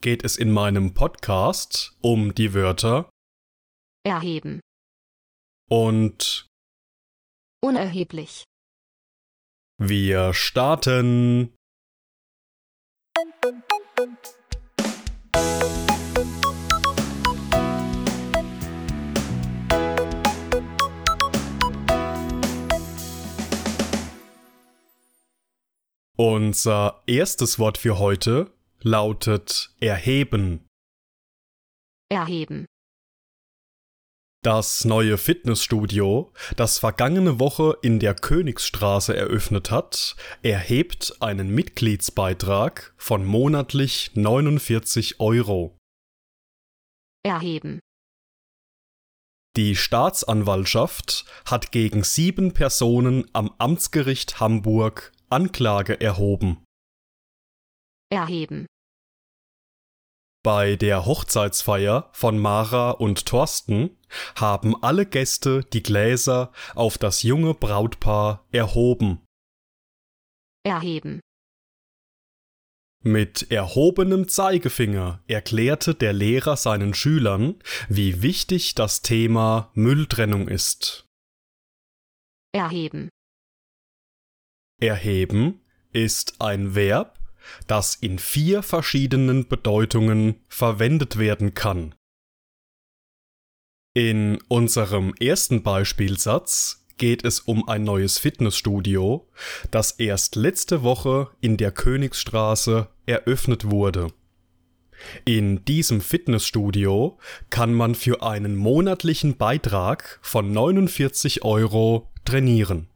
geht es in meinem Podcast um die Wörter erheben, und unerheblich, wir starten. Unser erstes Wort für heute lautet erheben. erheben, Das neue Fitnessstudio, das vergangene Woche in der Königsstraße eröffnet hat, erhebt einen Mitgliedsbeitrag von monatlich 49 Euro. erheben, Die Staatsanwaltschaft hat gegen sieben Personen am Amtsgericht Hamburg Anklage erhoben. Erheben, Bei der Hochzeitsfeier von Mara und Thorsten haben alle Gäste die Gläser auf das junge Brautpaar erhoben. erheben, Mit erhobenem Zeigefinger erklärte der Lehrer seinen Schülern, wie wichtig das Thema Mülltrennung ist. erheben, Erheben ist ein Verb, das in vier verschiedenen Bedeutungen verwendet werden kann. In unserem ersten Beispielsatz geht es um ein neues Fitnessstudio, das erst letzte Woche in der Königsstraße eröffnet wurde. In diesem Fitnessstudio kann man für einen monatlichen Beitrag von 49 Euro trainieren.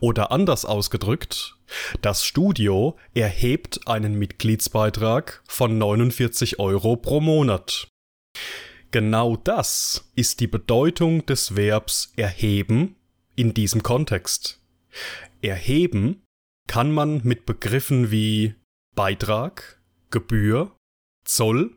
Oder anders ausgedrückt, das Studio erhebt einen Mitgliedsbeitrag von 49 Euro pro Monat. Genau das ist die Bedeutung des Verbs erheben in diesem Kontext. Erheben kann man mit Begriffen wie Beitrag, Gebühr, Zoll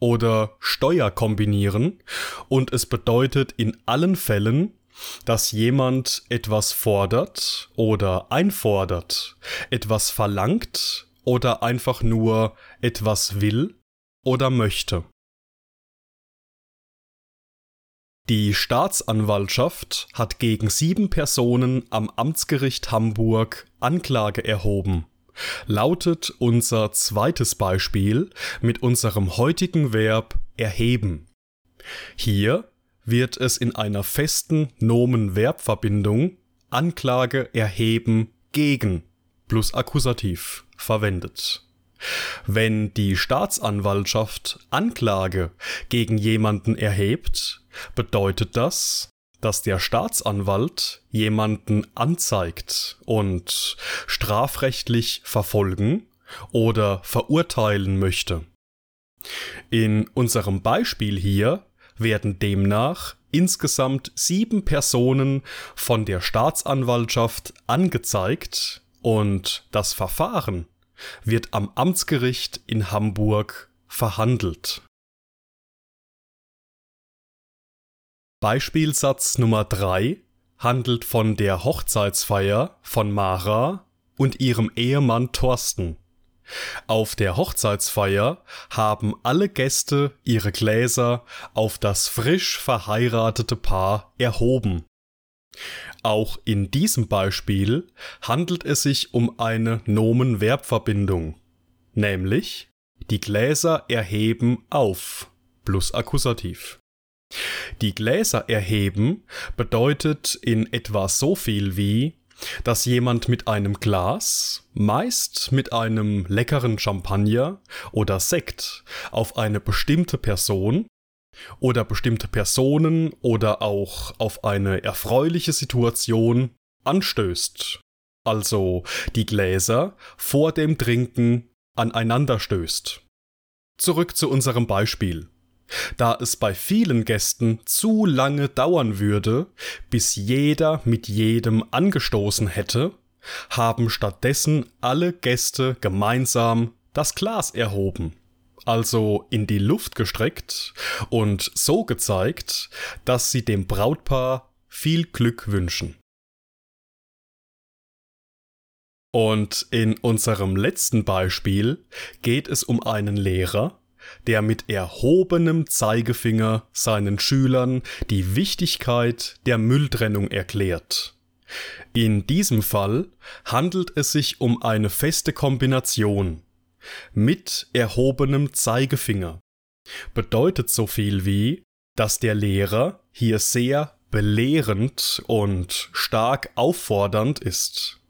oder Steuer kombinieren und es bedeutet in allen Fällen, dass jemand etwas fordert oder einfordert, etwas verlangt oder einfach nur etwas will oder möchte. Die Staatsanwaltschaft hat gegen sieben Personen am Amtsgericht Hamburg Anklage erhoben. Lautet unser zweites Beispiel mit unserem heutigen Verb erheben. Hier wird es in einer festen Nomen-Verb-Verbindung Anklage erheben gegen plus Akkusativ verwendet. Wenn die Staatsanwaltschaft Anklage gegen jemanden erhebt, bedeutet das, dass der Staatsanwalt jemanden anzeigt und strafrechtlich verfolgen oder verurteilen möchte. In unserem Beispiel hier werden demnach insgesamt sieben Personen von der Staatsanwaltschaft angezeigt und das Verfahren wird am Amtsgericht in Hamburg verhandelt. Beispielsatz Nummer 3 handelt von der Hochzeitsfeier von Mara und ihrem Ehemann Thorsten. Auf der Hochzeitsfeier haben alle Gäste ihre Gläser auf das frisch verheiratete Paar erhoben. Auch in diesem Beispiel handelt es sich um eine Nomen-Verb-Verbindung, nämlich die Gläser erheben auf plus Akkusativ. Die Gläser erheben bedeutet in etwa so viel wie, dass jemand mit einem Glas, meist mit einem leckeren Champagner oder Sekt, auf eine bestimmte Person oder bestimmte Personen oder auch auf eine erfreuliche Situation anstößt. Also die Gläser vor dem Trinken aneinander stößt. zurück zu unserem Beispiel. Da es bei vielen Gästen zu lange dauern würde, bis jeder mit jedem angestoßen hätte, haben stattdessen alle Gäste gemeinsam das Glas erhoben, also in die Luft gestreckt und so gezeigt, dass sie dem Brautpaar viel Glück wünschen. Und in unserem letzten Beispiel geht es um einen Lehrer, der mit erhobenem Zeigefinger seinen Schülern die Wichtigkeit der Mülltrennung erklärt. In diesem Fall handelt es sich um eine feste Kombination. Mit erhobenem Zeigefinger bedeutet so viel wie, dass der Lehrer hier sehr belehrend und stark auffordernd ist.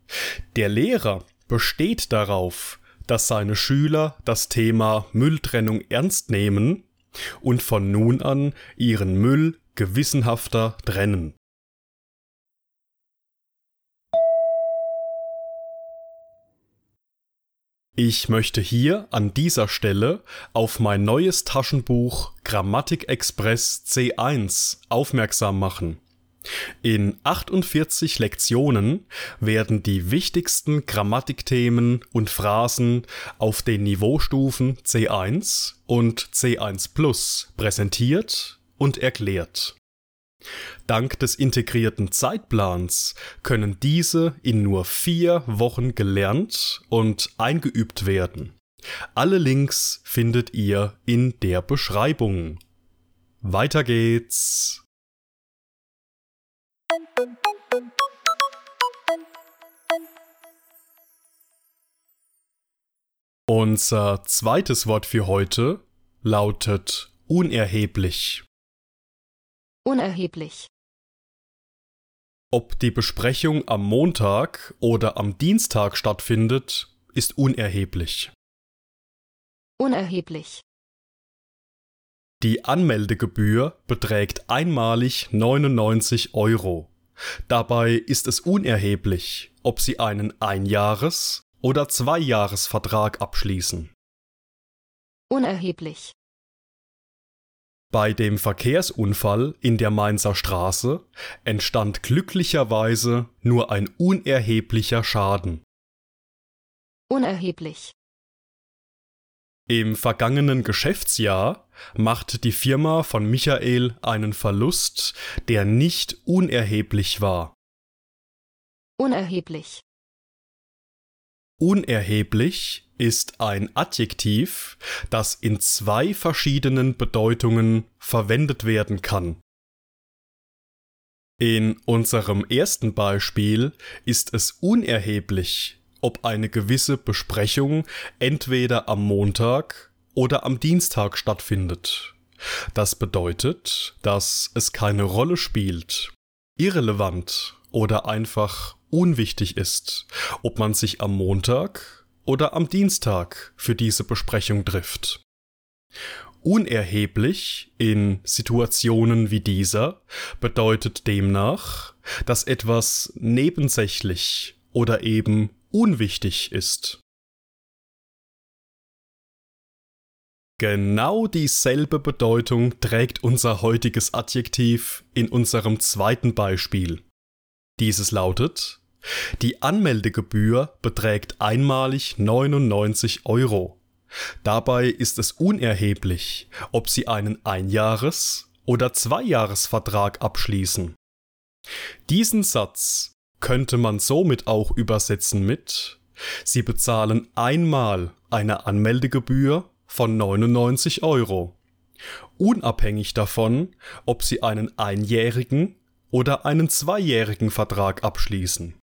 Der Lehrer besteht darauf, dass seine Schüler das Thema Mülltrennung ernst nehmen und von nun an ihren Müll gewissenhafter trennen. Ich möchte hier an dieser Stelle auf mein neues Taschenbuch Grammatik Express C1 aufmerksam machen. In 48 Lektionen werden die wichtigsten Grammatikthemen und Phrasen auf den Niveaustufen C1 und C1 Plus präsentiert und erklärt. Dank des integrierten Zeitplans können diese in nur vier Wochen gelernt und eingeübt werden. Alle Links findet ihr in der Beschreibung. Weiter geht's. Unser zweites Wort für heute lautet unerheblich. Unerheblich. Ob die Besprechung am Montag oder am Dienstag stattfindet, ist unerheblich. Unerheblich. Die Anmeldegebühr beträgt einmalig 99 Euro. Dabei ist es unerheblich, ob Sie einen Einjahres- oder Zweijahresvertrag abschließen. Unerheblich. Bei dem Verkehrsunfall in der Mainzer Straße entstand glücklicherweise nur ein unerheblicher Schaden. Unerheblich. Im vergangenen Geschäftsjahr machte die Firma von Michael einen Verlust, der nicht unerheblich war. Unerheblich. Unerheblich ist ein Adjektiv, das in zwei verschiedenen Bedeutungen verwendet werden kann. In unserem ersten Beispiel ist es unerheblich, ob eine gewisse Besprechung entweder am Montag oder am Dienstag stattfindet. Das bedeutet, dass es keine Rolle spielt, irrelevant oder einfach unwichtig ist, ob man sich am Montag oder am Dienstag für diese Besprechung trifft. Unerheblich in Situationen wie dieser bedeutet demnach, dass etwas nebensächlich oder eben unwichtig ist. Genau dieselbe Bedeutung trägt unser heutiges Adjektiv in unserem zweiten Beispiel. Dieses lautet die Anmeldegebühr beträgt einmalig 99 Euro. Dabei ist es unerheblich, ob Sie einen Einjahres- oder Zweijahresvertrag abschließen. Diesen Satz könnte man somit auch übersetzen mit Sie bezahlen einmal eine Anmeldegebühr von 99 Euro, unabhängig davon, ob Sie einen einjährigen oder einen zweijährigen Vertrag abschließen.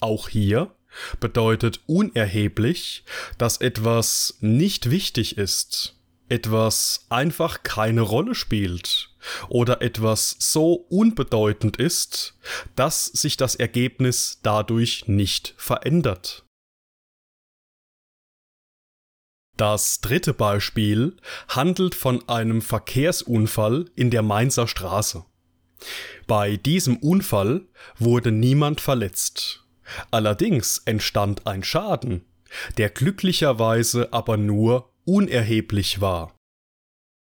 Auch hier bedeutet unerheblich, dass etwas nicht wichtig ist, etwas einfach keine Rolle spielt oder etwas so unbedeutend ist, dass sich das Ergebnis dadurch nicht verändert. Das dritte Beispiel handelt von einem Verkehrsunfall in der Mainzer Straße. Bei diesem Unfall wurde niemand verletzt Allerdings entstand ein Schaden, der glücklicherweise aber nur unerheblich war.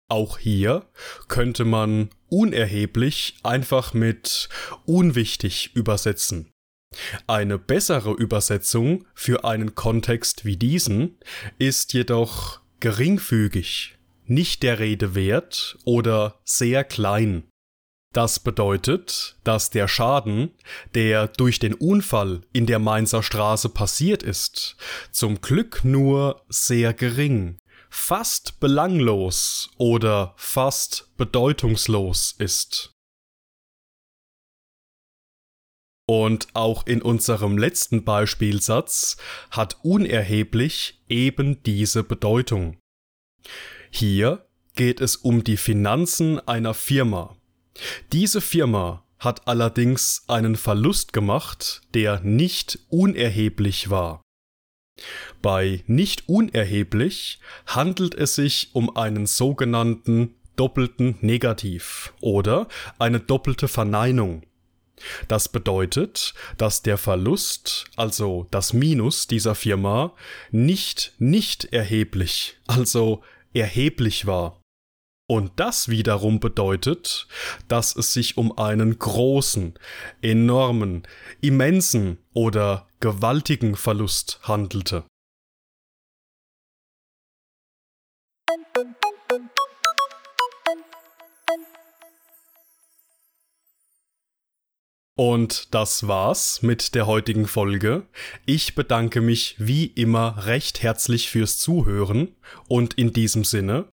Auch hier könnte man unerheblich einfach mit unwichtig übersetzen. Eine bessere Übersetzung für einen Kontext wie diesen ist jedoch geringfügig, nicht der Rede wert oder sehr klein. Das bedeutet, dass der Schaden, der durch den Unfall in der Mainzer Straße passiert ist, zum Glück nur sehr gering, fast belanglos oder fast bedeutungslos ist. Und auch in unserem letzten Beispielsatz hat unerheblich eben diese Bedeutung. Hier geht es um die Finanzen einer Firma. Diese Firma hat allerdings einen Verlust gemacht, der nicht unerheblich war. Bei nicht unerheblich handelt es sich um einen sogenannten doppelten Negativ oder eine doppelte Verneinung. Das bedeutet, dass der Verlust, also das Minus dieser Firma, nicht nicht erheblich, also erheblich war. Und das wiederum bedeutet, dass es sich um einen großen, enormen, immensen oder gewaltigen Verlust handelte. Und das war's mit der heutigen Folge. Ich bedanke mich wie immer recht herzlich fürs Zuhören und in diesem Sinne,